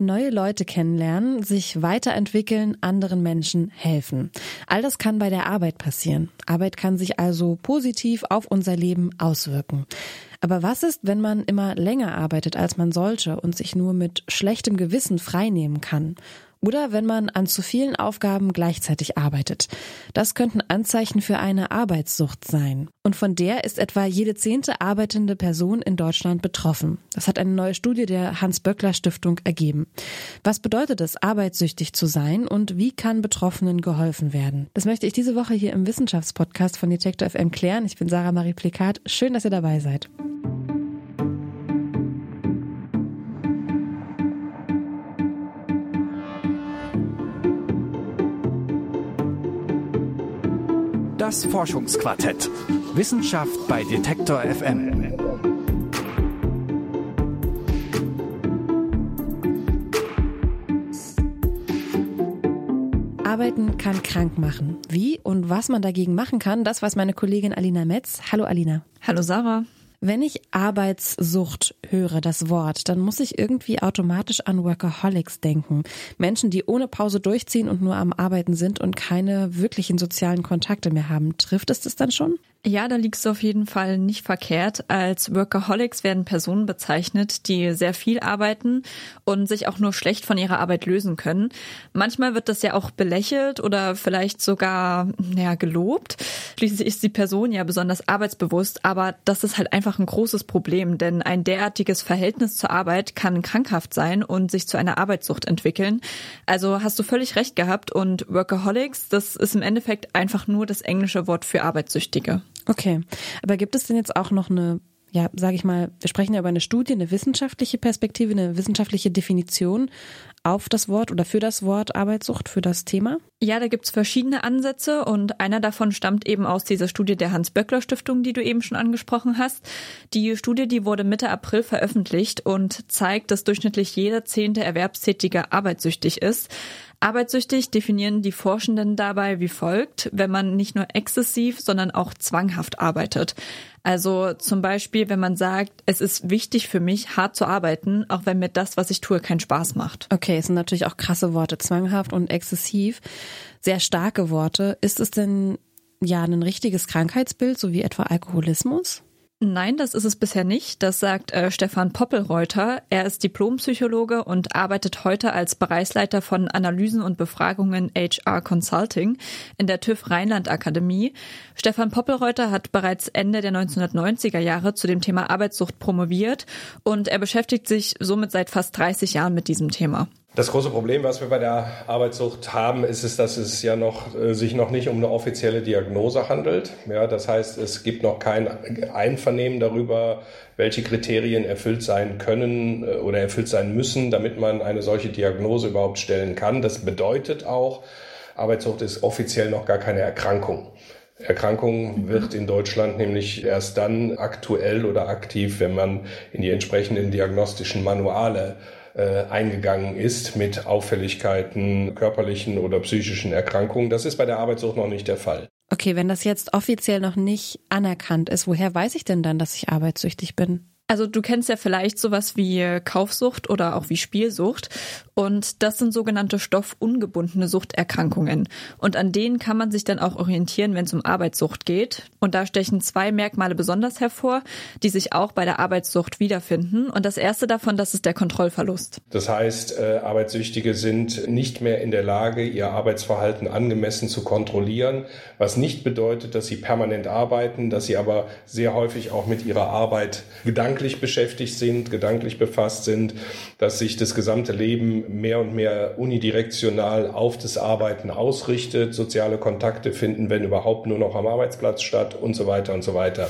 neue Leute kennenlernen, sich weiterentwickeln, anderen Menschen helfen. All das kann bei der Arbeit passieren. Arbeit kann sich also positiv auf unser Leben auswirken. Aber was ist, wenn man immer länger arbeitet, als man sollte und sich nur mit schlechtem Gewissen freinehmen kann? Oder wenn man an zu vielen Aufgaben gleichzeitig arbeitet. Das könnten Anzeichen für eine Arbeitssucht sein. Und von der ist etwa jede zehnte arbeitende Person in Deutschland betroffen. Das hat eine neue Studie der Hans-Böckler-Stiftung ergeben. Was bedeutet es, arbeitssüchtig zu sein und wie kann Betroffenen geholfen werden? Das möchte ich diese Woche hier im Wissenschaftspodcast von Detektor FM klären. Ich bin Sarah Marie Plikat. Schön, dass ihr dabei seid. Das Forschungsquartett. Wissenschaft bei Detektor FM. Arbeiten kann krank machen. Wie und was man dagegen machen kann, das weiß meine Kollegin Alina Metz. Hallo Alina. Hallo Sarah. Wenn ich Arbeitssucht höre, das Wort, dann muss ich irgendwie automatisch an Workaholics denken. Menschen, die ohne Pause durchziehen und nur am Arbeiten sind und keine wirklichen sozialen Kontakte mehr haben. Trifft es das dann schon? Ja, da liegst du auf jeden Fall nicht verkehrt. Als Workaholics werden Personen bezeichnet, die sehr viel arbeiten und sich auch nur schlecht von ihrer Arbeit lösen können. Manchmal wird das ja auch belächelt oder vielleicht sogar ja, gelobt. Schließlich ist die Person ja besonders arbeitsbewusst, aber das ist halt einfach ein großes Problem, denn ein derartiges Verhältnis zur Arbeit kann krankhaft sein und sich zu einer Arbeitssucht entwickeln. Also hast du völlig recht gehabt und Workaholics, das ist im Endeffekt einfach nur das englische Wort für Arbeitssüchtige. Okay, aber gibt es denn jetzt auch noch eine, ja, sage ich mal, wir sprechen ja über eine Studie, eine wissenschaftliche Perspektive, eine wissenschaftliche Definition auf das Wort oder für das Wort Arbeitssucht, für das Thema? Ja, da gibt's verschiedene Ansätze und einer davon stammt eben aus dieser Studie der Hans-Böckler-Stiftung, die du eben schon angesprochen hast. Die Studie, die wurde Mitte April veröffentlicht und zeigt, dass durchschnittlich jeder zehnte Erwerbstätige arbeitssüchtig ist. Arbeitssüchtig definieren die Forschenden dabei wie folgt, wenn man nicht nur exzessiv, sondern auch zwanghaft arbeitet. Also zum Beispiel, wenn man sagt, es ist wichtig für mich, hart zu arbeiten, auch wenn mir das, was ich tue, keinen Spaß macht. Okay, es sind natürlich auch krasse Worte, zwanghaft und exzessiv. Sehr starke Worte. Ist es denn ja ein richtiges Krankheitsbild, so wie etwa Alkoholismus? Nein, das ist es bisher nicht. Das sagt äh, Stefan Poppelreuter. Er ist Diplompsychologe und arbeitet heute als Bereichsleiter von Analysen und Befragungen HR Consulting in der TÜV Rheinland Akademie. Stefan Poppelreuter hat bereits Ende der 1990er Jahre zu dem Thema Arbeitssucht promoviert und er beschäftigt sich somit seit fast 30 Jahren mit diesem Thema. Das große Problem, was wir bei der Arbeitssucht haben, ist es, dass es ja noch, äh, sich noch nicht um eine offizielle Diagnose handelt. Ja, das heißt, es gibt noch kein Einvernehmen darüber, welche Kriterien erfüllt sein können äh, oder erfüllt sein müssen, damit man eine solche Diagnose überhaupt stellen kann. Das bedeutet auch, Arbeitssucht ist offiziell noch gar keine Erkrankung. Erkrankung wird in Deutschland nämlich erst dann aktuell oder aktiv, wenn man in die entsprechenden diagnostischen Manuale äh, eingegangen ist mit Auffälligkeiten, körperlichen oder psychischen Erkrankungen. Das ist bei der Arbeitssucht noch nicht der Fall. Okay, wenn das jetzt offiziell noch nicht anerkannt ist, woher weiß ich denn dann, dass ich arbeitssüchtig bin? Also du kennst ja vielleicht sowas wie Kaufsucht oder auch wie Spielsucht. Und das sind sogenannte stoffungebundene Suchterkrankungen. Und an denen kann man sich dann auch orientieren, wenn es um Arbeitssucht geht. Und da stechen zwei Merkmale besonders hervor, die sich auch bei der Arbeitssucht wiederfinden. Und das erste davon, das ist der Kontrollverlust. Das heißt, äh, Arbeitssüchtige sind nicht mehr in der Lage, ihr Arbeitsverhalten angemessen zu kontrollieren, was nicht bedeutet, dass sie permanent arbeiten, dass sie aber sehr häufig auch mit ihrer Arbeit gedanklich beschäftigt sind, gedanklich befasst sind, dass sich das gesamte Leben mehr und mehr unidirektional auf das Arbeiten ausrichtet, soziale Kontakte finden, wenn überhaupt nur noch am Arbeitsplatz statt und so weiter und so weiter.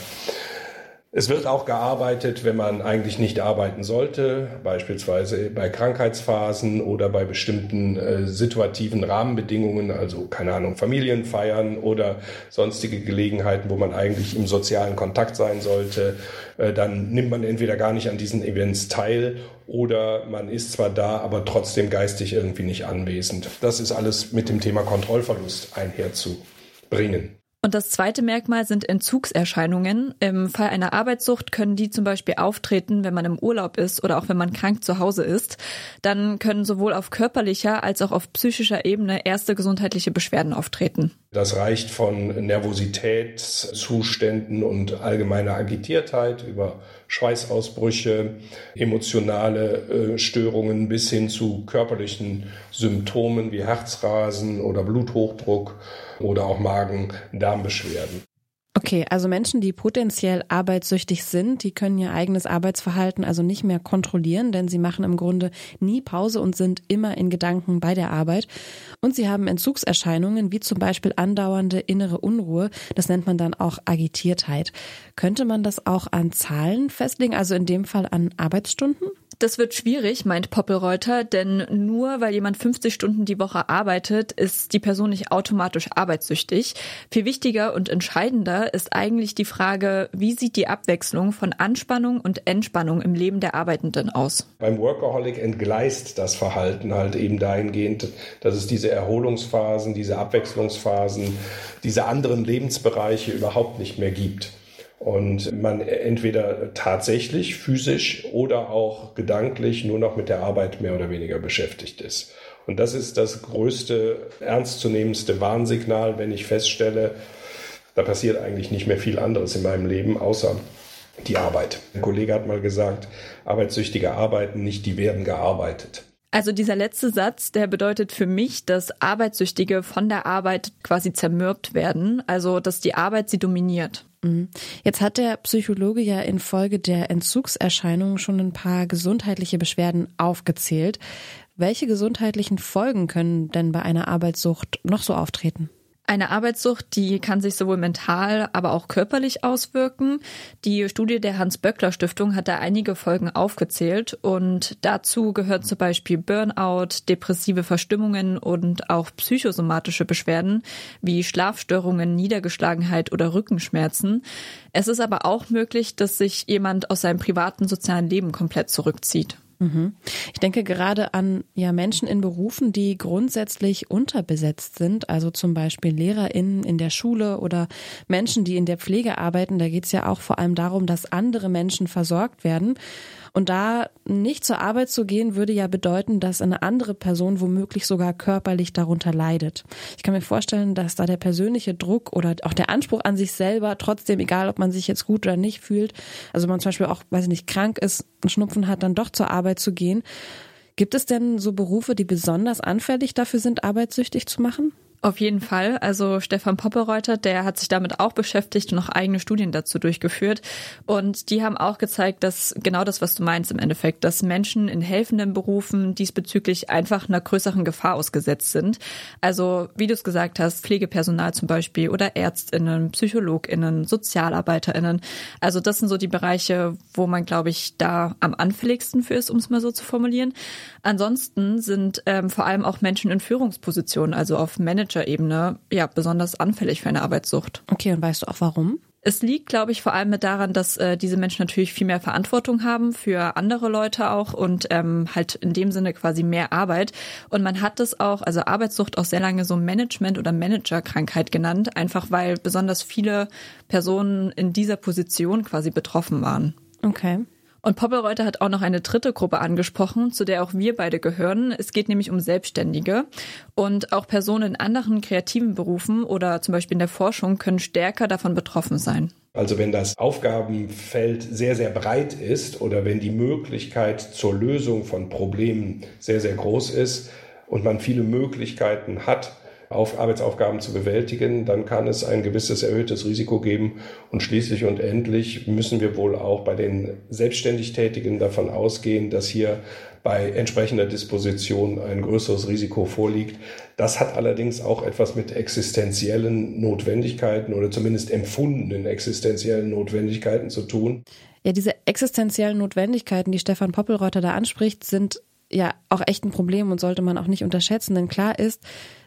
Es wird auch gearbeitet, wenn man eigentlich nicht arbeiten sollte, beispielsweise bei Krankheitsphasen oder bei bestimmten äh, situativen Rahmenbedingungen, also keine Ahnung, Familienfeiern oder sonstige Gelegenheiten, wo man eigentlich im sozialen Kontakt sein sollte. Äh, dann nimmt man entweder gar nicht an diesen Events teil oder man ist zwar da, aber trotzdem geistig irgendwie nicht anwesend. Das ist alles mit dem Thema Kontrollverlust einherzubringen. Und das zweite Merkmal sind Entzugserscheinungen. Im Fall einer Arbeitssucht können die zum Beispiel auftreten, wenn man im Urlaub ist oder auch wenn man krank zu Hause ist. Dann können sowohl auf körperlicher als auch auf psychischer Ebene erste gesundheitliche Beschwerden auftreten. Das reicht von Nervositätszuständen und allgemeiner Agitiertheit über Schweißausbrüche, emotionale äh, Störungen bis hin zu körperlichen Symptomen wie Herzrasen oder Bluthochdruck oder auch Magen-Darm-Beschwerden. Okay, also Menschen, die potenziell arbeitssüchtig sind, die können ihr eigenes Arbeitsverhalten also nicht mehr kontrollieren, denn sie machen im Grunde nie Pause und sind immer in Gedanken bei der Arbeit. Und sie haben Entzugserscheinungen, wie zum Beispiel andauernde innere Unruhe. Das nennt man dann auch Agitiertheit. Könnte man das auch an Zahlen festlegen, also in dem Fall an Arbeitsstunden? Das wird schwierig, meint Poppelreuter, denn nur weil jemand 50 Stunden die Woche arbeitet, ist die Person nicht automatisch arbeitssüchtig. Viel wichtiger und entscheidender ist eigentlich die Frage, wie sieht die Abwechslung von Anspannung und Entspannung im Leben der Arbeitenden aus? Beim Workaholic entgleist das Verhalten halt eben dahingehend, dass es diese Erholungsphasen, diese Abwechslungsphasen, diese anderen Lebensbereiche überhaupt nicht mehr gibt und man entweder tatsächlich physisch oder auch gedanklich nur noch mit der Arbeit mehr oder weniger beschäftigt ist. Und das ist das größte, ernstzunehmendste Warnsignal, wenn ich feststelle, da passiert eigentlich nicht mehr viel anderes in meinem Leben, außer die Arbeit. Ein Kollege hat mal gesagt, Arbeitssüchtige arbeiten nicht, die werden gearbeitet. Also dieser letzte Satz, der bedeutet für mich, dass Arbeitssüchtige von der Arbeit quasi zermürbt werden, also dass die Arbeit sie dominiert. Mhm. Jetzt hat der Psychologe ja infolge der Entzugserscheinungen schon ein paar gesundheitliche Beschwerden aufgezählt. Welche gesundheitlichen Folgen können denn bei einer Arbeitssucht noch so auftreten? Eine Arbeitssucht, die kann sich sowohl mental, aber auch körperlich auswirken. Die Studie der Hans-Böckler-Stiftung hat da einige Folgen aufgezählt und dazu gehört zum Beispiel Burnout, depressive Verstimmungen und auch psychosomatische Beschwerden wie Schlafstörungen, Niedergeschlagenheit oder Rückenschmerzen. Es ist aber auch möglich, dass sich jemand aus seinem privaten sozialen Leben komplett zurückzieht. Mhm. Ich denke gerade an ja Menschen in Berufen, die grundsätzlich unterbesetzt sind, also zum Beispiel LehrerInnen in der Schule oder Menschen, die in der Pflege arbeiten. Da geht es ja auch vor allem darum, dass andere Menschen versorgt werden. Und da nicht zur Arbeit zu gehen, würde ja bedeuten, dass eine andere Person womöglich sogar körperlich darunter leidet. Ich kann mir vorstellen, dass da der persönliche Druck oder auch der Anspruch an sich selber, trotzdem, egal ob man sich jetzt gut oder nicht fühlt, also man zum Beispiel auch, weiß ich nicht, krank ist, einen Schnupfen hat, dann doch zur Arbeit zu gehen. Gibt es denn so Berufe, die besonders anfällig dafür sind, arbeitssüchtig zu machen? Auf jeden Fall. Also Stefan Poppereuter, der hat sich damit auch beschäftigt und noch eigene Studien dazu durchgeführt. Und die haben auch gezeigt, dass genau das, was du meinst im Endeffekt, dass Menschen in helfenden Berufen diesbezüglich einfach einer größeren Gefahr ausgesetzt sind. Also wie du es gesagt hast, Pflegepersonal zum Beispiel oder Ärztinnen, Psychologinnen, Sozialarbeiterinnen. Also das sind so die Bereiche, wo man, glaube ich, da am anfälligsten für ist, um es mal so zu formulieren. Ansonsten sind ähm, vor allem auch Menschen in Führungspositionen, also auf Management Manager-Ebene ja besonders anfällig für eine Arbeitssucht. Okay, und weißt du auch warum? Es liegt, glaube ich, vor allem mit daran, dass äh, diese Menschen natürlich viel mehr Verantwortung haben für andere Leute auch und ähm, halt in dem Sinne quasi mehr Arbeit. Und man hat das auch, also Arbeitssucht auch sehr lange so Management- oder Managerkrankheit genannt, einfach weil besonders viele Personen in dieser Position quasi betroffen waren. Okay. Und Poppelreuter hat auch noch eine dritte Gruppe angesprochen, zu der auch wir beide gehören. Es geht nämlich um Selbstständige. Und auch Personen in anderen kreativen Berufen oder zum Beispiel in der Forschung können stärker davon betroffen sein. Also wenn das Aufgabenfeld sehr, sehr breit ist oder wenn die Möglichkeit zur Lösung von Problemen sehr, sehr groß ist und man viele Möglichkeiten hat, auf Arbeitsaufgaben zu bewältigen, dann kann es ein gewisses erhöhtes Risiko geben. Und schließlich und endlich müssen wir wohl auch bei den selbstständig Tätigen davon ausgehen, dass hier bei entsprechender Disposition ein größeres Risiko vorliegt. Das hat allerdings auch etwas mit existenziellen Notwendigkeiten oder zumindest empfundenen existenziellen Notwendigkeiten zu tun. Ja, diese existenziellen Notwendigkeiten, die Stefan Poppelreuter da anspricht, sind ja auch echt ein Problem und sollte man auch nicht unterschätzen, denn klar ist,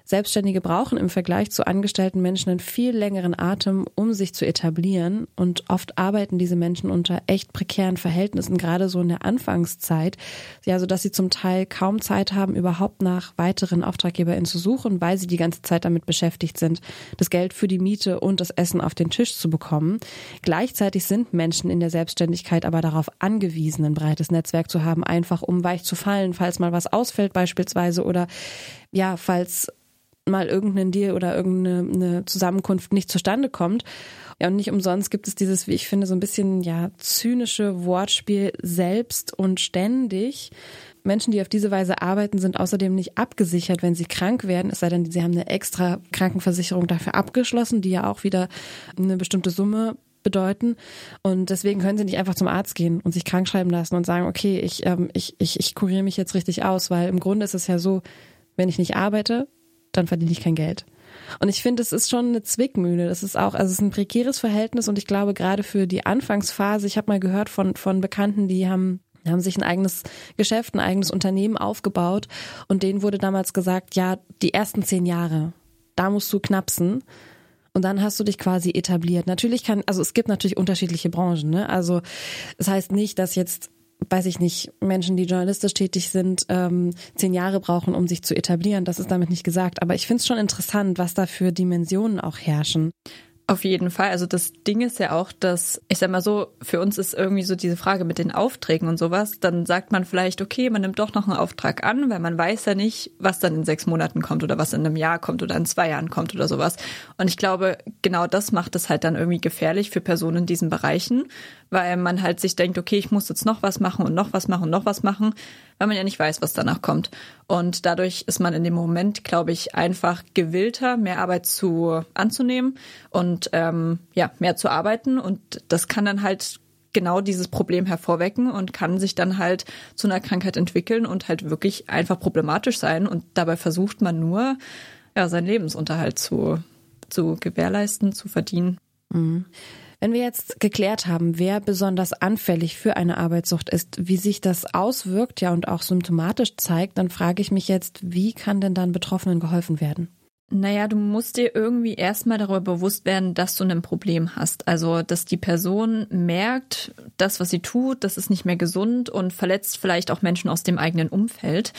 Selbstständige brauchen im Vergleich zu angestellten Menschen einen viel längeren Atem, um sich zu etablieren. Und oft arbeiten diese Menschen unter echt prekären Verhältnissen, gerade so in der Anfangszeit. Ja, so dass sie zum Teil kaum Zeit haben, überhaupt nach weiteren AuftraggeberInnen zu suchen, weil sie die ganze Zeit damit beschäftigt sind, das Geld für die Miete und das Essen auf den Tisch zu bekommen. Gleichzeitig sind Menschen in der Selbstständigkeit aber darauf angewiesen, ein breites Netzwerk zu haben, einfach um weich zu fallen, falls mal was ausfällt beispielsweise oder ja, falls mal irgendein Deal oder irgendeine Zusammenkunft nicht zustande kommt. Ja, und nicht umsonst gibt es dieses, wie ich finde, so ein bisschen ja zynische Wortspiel selbst und ständig. Menschen, die auf diese Weise arbeiten, sind außerdem nicht abgesichert, wenn sie krank werden, es sei denn, sie haben eine extra Krankenversicherung dafür abgeschlossen, die ja auch wieder eine bestimmte Summe bedeuten. Und deswegen können sie nicht einfach zum Arzt gehen und sich krank schreiben lassen und sagen, okay, ich, ähm, ich, ich, ich kuriere mich jetzt richtig aus, weil im Grunde ist es ja so, wenn ich nicht arbeite, dann verdiene ich kein Geld. Und ich finde, es ist schon eine Zwickmühle. Das ist auch, also es ist ein prekäres Verhältnis und ich glaube gerade für die Anfangsphase, ich habe mal gehört von, von Bekannten, die haben haben sich ein eigenes Geschäft, ein eigenes Unternehmen aufgebaut und denen wurde damals gesagt, ja, die ersten zehn Jahre, da musst du knapsen und dann hast du dich quasi etabliert. Natürlich kann, also es gibt natürlich unterschiedliche Branchen, ne? Also es heißt nicht, dass jetzt weiß ich nicht, Menschen, die journalistisch tätig sind, ähm, zehn Jahre brauchen, um sich zu etablieren. Das ist damit nicht gesagt. Aber ich finde es schon interessant, was da für Dimensionen auch herrschen. Auf jeden Fall. Also das Ding ist ja auch, dass, ich sag mal so, für uns ist irgendwie so diese Frage mit den Aufträgen und sowas. Dann sagt man vielleicht, okay, man nimmt doch noch einen Auftrag an, weil man weiß ja nicht, was dann in sechs Monaten kommt oder was in einem Jahr kommt oder in zwei Jahren kommt oder sowas. Und ich glaube, genau das macht es halt dann irgendwie gefährlich für Personen in diesen Bereichen, weil man halt sich denkt, okay, ich muss jetzt noch was machen und noch was machen und noch was machen, weil man ja nicht weiß, was danach kommt. Und dadurch ist man in dem Moment, glaube ich, einfach gewillter, mehr Arbeit zu anzunehmen und ähm, ja, mehr zu arbeiten. Und das kann dann halt genau dieses Problem hervorwecken und kann sich dann halt zu einer Krankheit entwickeln und halt wirklich einfach problematisch sein. Und dabei versucht man nur, ja, seinen Lebensunterhalt zu, zu gewährleisten, zu verdienen. Mhm. Wenn wir jetzt geklärt haben, wer besonders anfällig für eine Arbeitssucht ist, wie sich das auswirkt, ja und auch symptomatisch zeigt, dann frage ich mich jetzt, wie kann denn dann Betroffenen geholfen werden? Naja, du musst dir irgendwie erstmal darüber bewusst werden, dass du ein Problem hast. Also, dass die Person merkt, das, was sie tut, das ist nicht mehr gesund und verletzt vielleicht auch Menschen aus dem eigenen Umfeld.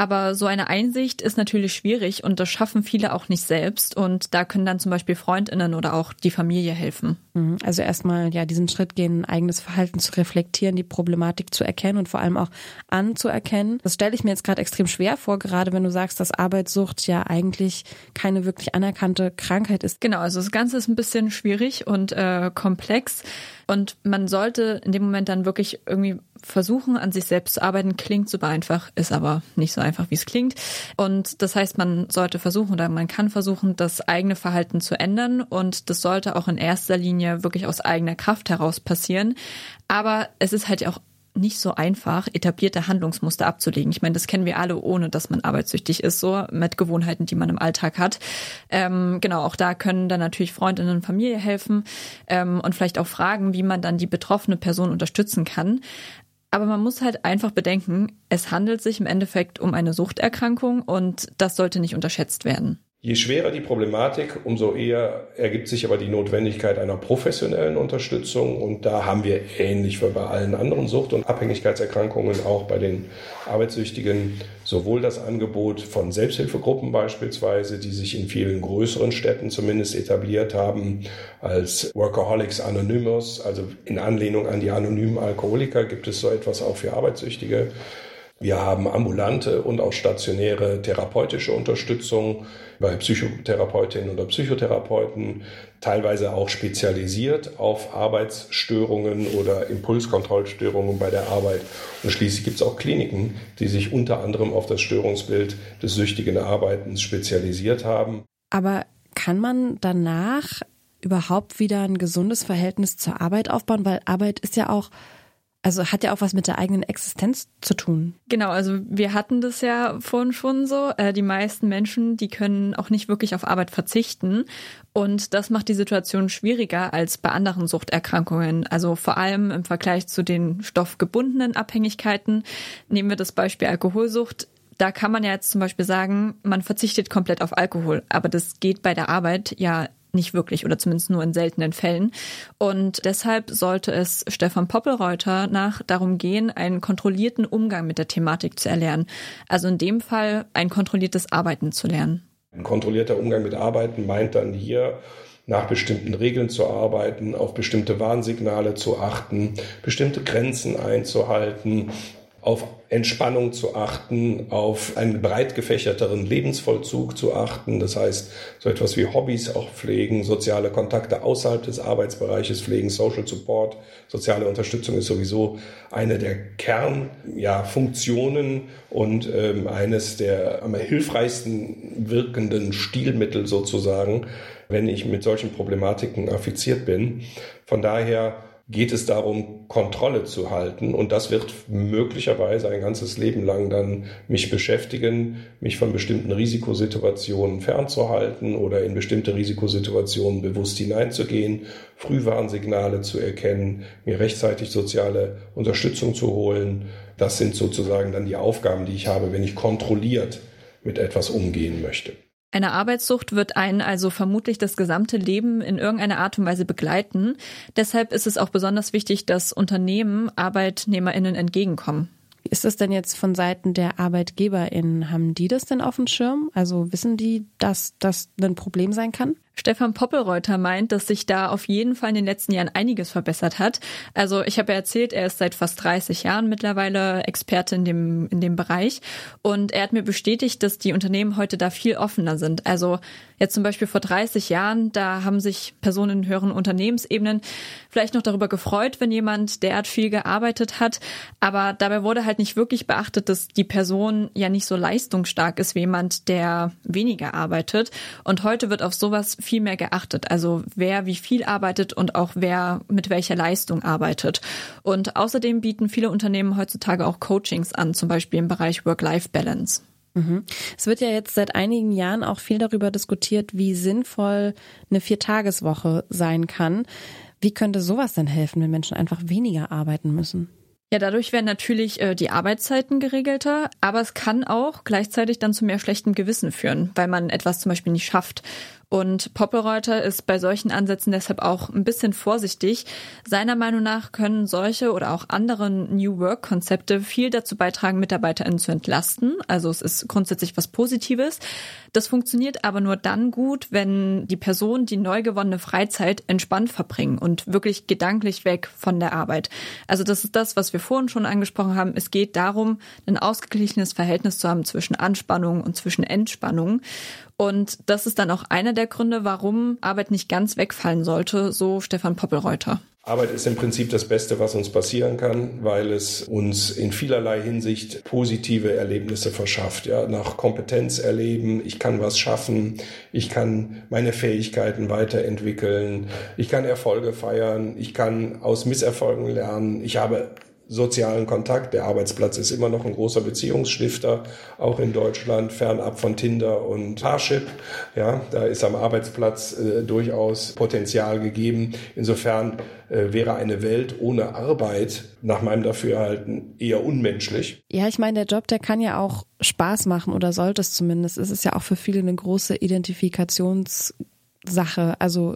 Aber so eine Einsicht ist natürlich schwierig und das schaffen viele auch nicht selbst. Und da können dann zum Beispiel Freundinnen oder auch die Familie helfen. Mhm. Also erstmal ja diesen Schritt gehen, eigenes Verhalten zu reflektieren, die Problematik zu erkennen und vor allem auch anzuerkennen. Das stelle ich mir jetzt gerade extrem schwer vor, gerade wenn du sagst, dass Arbeitssucht ja eigentlich keine wirklich anerkannte Krankheit ist. Genau, also das Ganze ist ein bisschen schwierig und äh, komplex. Und man sollte in dem Moment dann wirklich irgendwie versuchen, an sich selbst zu arbeiten. Klingt super einfach, ist aber nicht so einfach, wie es klingt. Und das heißt, man sollte versuchen oder man kann versuchen, das eigene Verhalten zu ändern. Und das sollte auch in erster Linie wirklich aus eigener Kraft heraus passieren. Aber es ist halt auch nicht so einfach, etablierte Handlungsmuster abzulegen. Ich meine, das kennen wir alle, ohne dass man arbeitssüchtig ist, so mit Gewohnheiten, die man im Alltag hat. Ähm, genau, auch da können dann natürlich Freundinnen und Familie helfen ähm, und vielleicht auch fragen, wie man dann die betroffene Person unterstützen kann. Aber man muss halt einfach bedenken, es handelt sich im Endeffekt um eine Suchterkrankung und das sollte nicht unterschätzt werden. Je schwerer die Problematik, umso eher ergibt sich aber die Notwendigkeit einer professionellen Unterstützung. Und da haben wir ähnlich wie bei allen anderen Sucht- und Abhängigkeitserkrankungen auch bei den Arbeitssüchtigen sowohl das Angebot von Selbsthilfegruppen beispielsweise, die sich in vielen größeren Städten zumindest etabliert haben, als Workaholics Anonymous, also in Anlehnung an die anonymen Alkoholiker gibt es so etwas auch für Arbeitssüchtige. Wir haben ambulante und auch stationäre therapeutische Unterstützung bei Psychotherapeutinnen oder Psychotherapeuten, teilweise auch spezialisiert auf Arbeitsstörungen oder Impulskontrollstörungen bei der Arbeit. Und schließlich gibt es auch Kliniken, die sich unter anderem auf das Störungsbild des süchtigen Arbeitens spezialisiert haben. Aber kann man danach überhaupt wieder ein gesundes Verhältnis zur Arbeit aufbauen? Weil Arbeit ist ja auch also hat ja auch was mit der eigenen Existenz zu tun. Genau, also wir hatten das ja vorhin schon so. Äh, die meisten Menschen, die können auch nicht wirklich auf Arbeit verzichten. Und das macht die Situation schwieriger als bei anderen Suchterkrankungen. Also vor allem im Vergleich zu den stoffgebundenen Abhängigkeiten. Nehmen wir das Beispiel Alkoholsucht da kann man ja jetzt zum Beispiel sagen, man verzichtet komplett auf Alkohol, aber das geht bei der Arbeit ja nicht wirklich oder zumindest nur in seltenen Fällen. Und deshalb sollte es Stefan Poppelreuter nach darum gehen, einen kontrollierten Umgang mit der Thematik zu erlernen. Also in dem Fall ein kontrolliertes Arbeiten zu lernen. Ein kontrollierter Umgang mit Arbeiten meint dann hier, nach bestimmten Regeln zu arbeiten, auf bestimmte Warnsignale zu achten, bestimmte Grenzen einzuhalten, auf Entspannung zu achten, auf einen breit gefächerteren Lebensvollzug zu achten. Das heißt, so etwas wie Hobbys auch pflegen, soziale Kontakte außerhalb des Arbeitsbereiches pflegen, Social Support, soziale Unterstützung ist sowieso eine der Kernfunktionen ja, und ähm, eines der am hilfreichsten wirkenden Stilmittel sozusagen, wenn ich mit solchen Problematiken affiziert bin. Von daher geht es darum, Kontrolle zu halten. Und das wird möglicherweise ein ganzes Leben lang dann mich beschäftigen, mich von bestimmten Risikosituationen fernzuhalten oder in bestimmte Risikosituationen bewusst hineinzugehen, Frühwarnsignale zu erkennen, mir rechtzeitig soziale Unterstützung zu holen. Das sind sozusagen dann die Aufgaben, die ich habe, wenn ich kontrolliert mit etwas umgehen möchte. Eine Arbeitssucht wird einen also vermutlich das gesamte Leben in irgendeiner Art und Weise begleiten. Deshalb ist es auch besonders wichtig, dass Unternehmen ArbeitnehmerInnen entgegenkommen. Wie ist das denn jetzt von Seiten der ArbeitgeberInnen? Haben die das denn auf dem Schirm? Also wissen die, dass das ein Problem sein kann? Stefan Poppelreuter meint, dass sich da auf jeden Fall in den letzten Jahren einiges verbessert hat. Also ich habe ja erzählt, er ist seit fast 30 Jahren mittlerweile Experte in dem, in dem Bereich. Und er hat mir bestätigt, dass die Unternehmen heute da viel offener sind. Also jetzt zum Beispiel vor 30 Jahren, da haben sich Personen in höheren Unternehmensebenen vielleicht noch darüber gefreut, wenn jemand derart viel gearbeitet hat. Aber dabei wurde halt nicht wirklich beachtet, dass die Person ja nicht so leistungsstark ist wie jemand, der weniger arbeitet. Und heute wird auf sowas mehr geachtet. Also wer wie viel arbeitet und auch wer mit welcher Leistung arbeitet. Und außerdem bieten viele Unternehmen heutzutage auch Coachings an, zum Beispiel im Bereich Work-Life-Balance. Mhm. Es wird ja jetzt seit einigen Jahren auch viel darüber diskutiert, wie sinnvoll eine Viertageswoche sein kann. Wie könnte sowas denn helfen, wenn Menschen einfach weniger arbeiten müssen? Ja, dadurch werden natürlich äh, die Arbeitszeiten geregelter, aber es kann auch gleichzeitig dann zu mehr schlechtem Gewissen führen, weil man etwas zum Beispiel nicht schafft. Und Poppelreuter ist bei solchen Ansätzen deshalb auch ein bisschen vorsichtig. Seiner Meinung nach können solche oder auch andere New Work Konzepte viel dazu beitragen, MitarbeiterInnen zu entlasten. Also es ist grundsätzlich was Positives. Das funktioniert aber nur dann gut, wenn die Person die neu gewonnene Freizeit entspannt verbringen und wirklich gedanklich weg von der Arbeit. Also das ist das, was wir vorhin schon angesprochen haben. Es geht darum, ein ausgeglichenes Verhältnis zu haben zwischen Anspannung und zwischen Entspannung. Und das ist dann auch einer der Gründe, warum Arbeit nicht ganz wegfallen sollte, so Stefan Poppelreuter. Arbeit ist im Prinzip das Beste, was uns passieren kann, weil es uns in vielerlei Hinsicht positive Erlebnisse verschafft. Ja, nach Kompetenz erleben, ich kann was schaffen, ich kann meine Fähigkeiten weiterentwickeln, ich kann Erfolge feiern, ich kann aus Misserfolgen lernen, ich habe sozialen Kontakt. Der Arbeitsplatz ist immer noch ein großer Beziehungsstifter, auch in Deutschland, fernab von Tinder und Parship. Ja, da ist am Arbeitsplatz äh, durchaus Potenzial gegeben. Insofern äh, wäre eine Welt ohne Arbeit nach meinem Dafürhalten eher unmenschlich. Ja, ich meine, der Job, der kann ja auch Spaß machen oder sollte es zumindest. Es ist ja auch für viele eine große Identifikationssache. Also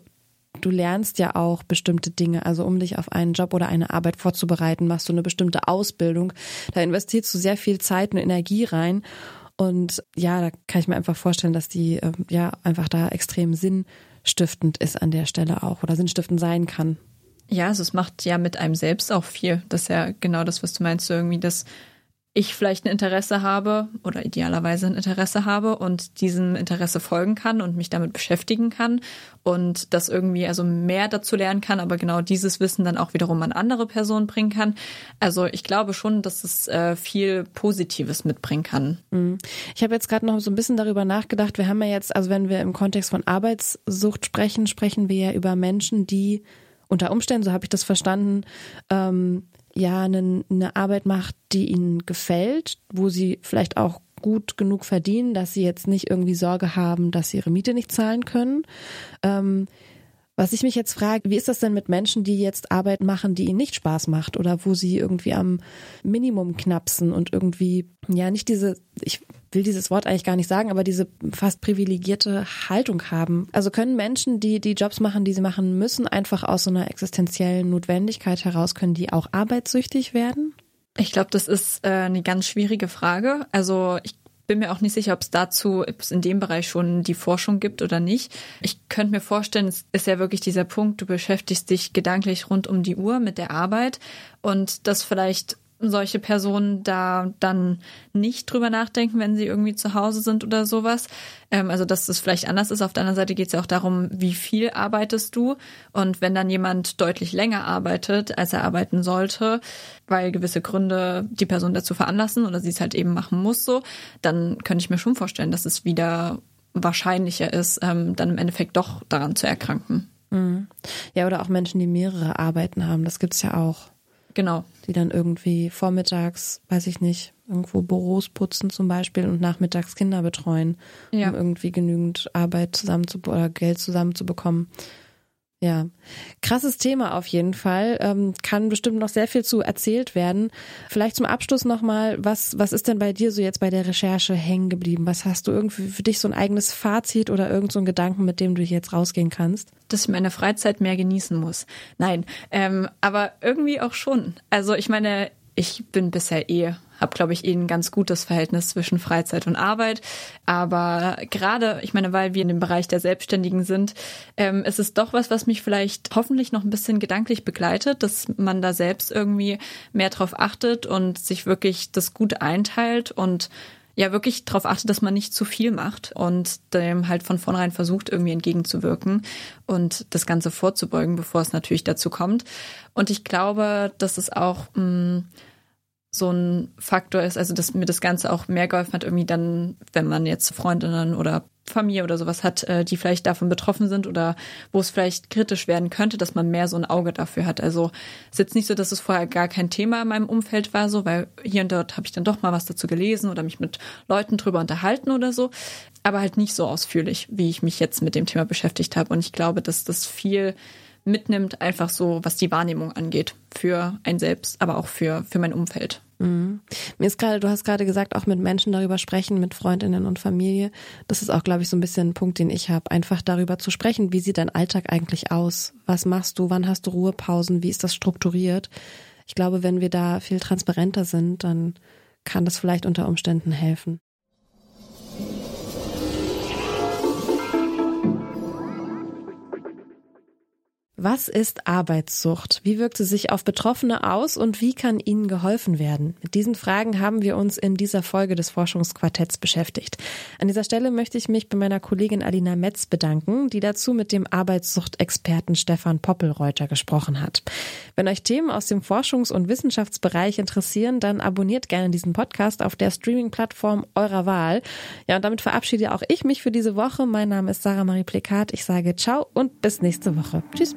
du lernst ja auch bestimmte Dinge. Also um dich auf einen Job oder eine Arbeit vorzubereiten, machst du eine bestimmte Ausbildung. Da investierst du sehr viel Zeit und Energie rein. Und ja, da kann ich mir einfach vorstellen, dass die ähm, ja einfach da extrem sinnstiftend ist an der Stelle auch oder sinnstiftend sein kann. Ja, also es macht ja mit einem selbst auch viel. Das ist ja genau das, was du meinst, irgendwie das ich vielleicht ein Interesse habe oder idealerweise ein Interesse habe und diesem Interesse folgen kann und mich damit beschäftigen kann und das irgendwie also mehr dazu lernen kann, aber genau dieses Wissen dann auch wiederum an andere Personen bringen kann. Also ich glaube schon, dass es äh, viel Positives mitbringen kann. Mhm. Ich habe jetzt gerade noch so ein bisschen darüber nachgedacht. Wir haben ja jetzt, also wenn wir im Kontext von Arbeitssucht sprechen, sprechen wir ja über Menschen, die unter Umständen, so habe ich das verstanden, ähm, ja eine, eine Arbeit macht, die ihnen gefällt, wo sie vielleicht auch gut genug verdienen, dass sie jetzt nicht irgendwie Sorge haben, dass sie ihre Miete nicht zahlen können. Ähm, was ich mich jetzt frage, wie ist das denn mit Menschen, die jetzt Arbeit machen, die ihnen nicht Spaß macht oder wo sie irgendwie am Minimum knapsen und irgendwie, ja, nicht diese, ich will dieses Wort eigentlich gar nicht sagen, aber diese fast privilegierte Haltung haben. Also können Menschen, die die Jobs machen, die sie machen müssen, einfach aus so einer existenziellen Notwendigkeit heraus, können die auch arbeitssüchtig werden? Ich glaube, das ist äh, eine ganz schwierige Frage. Also ich bin mir auch nicht sicher, ob es dazu, ob es in dem Bereich schon die Forschung gibt oder nicht. Ich könnte mir vorstellen, es ist ja wirklich dieser Punkt, du beschäftigst dich gedanklich rund um die Uhr mit der Arbeit und das vielleicht solche Personen da dann nicht drüber nachdenken, wenn sie irgendwie zu Hause sind oder sowas. Ähm, also dass es vielleicht anders ist. Auf der anderen Seite geht es ja auch darum, wie viel arbeitest du. Und wenn dann jemand deutlich länger arbeitet, als er arbeiten sollte, weil gewisse Gründe die Person dazu veranlassen oder sie es halt eben machen muss, so, dann könnte ich mir schon vorstellen, dass es wieder wahrscheinlicher ist, ähm, dann im Endeffekt doch daran zu erkranken. Mhm. Ja, oder auch Menschen, die mehrere Arbeiten haben. Das gibt's ja auch. Genau. Die dann irgendwie vormittags, weiß ich nicht, irgendwo Büros putzen zum Beispiel und nachmittags Kinder betreuen, ja. um irgendwie genügend Arbeit zusammen zu oder Geld zusammenzubekommen. Ja, krasses Thema auf jeden Fall. Ähm, kann bestimmt noch sehr viel zu erzählt werden. Vielleicht zum Abschluss nochmal, was, was ist denn bei dir so jetzt bei der Recherche hängen geblieben? Was hast du irgendwie für dich so ein eigenes Fazit oder irgend so einen Gedanken, mit dem du jetzt rausgehen kannst? Dass ich meine Freizeit mehr genießen muss. Nein, ähm, aber irgendwie auch schon. Also ich meine, ich bin bisher eh habe, glaube ich, eh ein ganz gutes Verhältnis zwischen Freizeit und Arbeit. Aber gerade, ich meine, weil wir in dem Bereich der Selbstständigen sind, ähm, ist es doch was, was mich vielleicht hoffentlich noch ein bisschen gedanklich begleitet, dass man da selbst irgendwie mehr drauf achtet und sich wirklich das gut einteilt und ja wirklich darauf achtet, dass man nicht zu viel macht und dem halt von vornherein versucht, irgendwie entgegenzuwirken und das Ganze vorzubeugen, bevor es natürlich dazu kommt. Und ich glaube, dass es auch mh, mm, so ein Faktor ist, also dass mir das Ganze auch mehr geholfen hat, irgendwie dann, wenn man jetzt Freundinnen oder Familie oder sowas hat, äh, die vielleicht davon betroffen sind oder wo es vielleicht kritisch werden könnte, dass man mehr so ein Auge dafür hat. Also es ist jetzt nicht so, dass es vorher gar kein Thema in meinem Umfeld war, so, weil hier und dort habe ich dann doch mal was dazu gelesen oder mich mit Leuten drüber unterhalten oder so, aber halt nicht so ausführlich, wie ich mich jetzt mit dem Thema beschäftigt habe. Und ich glaube, dass das viel mitnimmt, einfach so, was die Wahrnehmung angeht, für ein selbst, aber auch für, für mein Umfeld. Mhm. Mir ist gerade, du hast gerade gesagt, auch mit Menschen darüber sprechen, mit Freundinnen und Familie. Das ist auch, glaube ich, so ein bisschen ein Punkt, den ich habe. Einfach darüber zu sprechen, wie sieht dein Alltag eigentlich aus? Was machst du? Wann hast du Ruhepausen? Wie ist das strukturiert? Ich glaube, wenn wir da viel transparenter sind, dann kann das vielleicht unter Umständen helfen. Was ist Arbeitssucht? Wie wirkt sie sich auf Betroffene aus und wie kann ihnen geholfen werden? Mit diesen Fragen haben wir uns in dieser Folge des Forschungsquartetts beschäftigt. An dieser Stelle möchte ich mich bei meiner Kollegin Alina Metz bedanken, die dazu mit dem Arbeitssuchtexperten Stefan Poppelreuter gesprochen hat. Wenn euch Themen aus dem Forschungs- und Wissenschaftsbereich interessieren, dann abonniert gerne diesen Podcast auf der Streaming-Plattform eurer Wahl. Ja, und damit verabschiede auch ich mich für diese Woche. Mein Name ist Sarah Marie Plekat. Ich sage ciao und bis nächste Woche. Tschüss.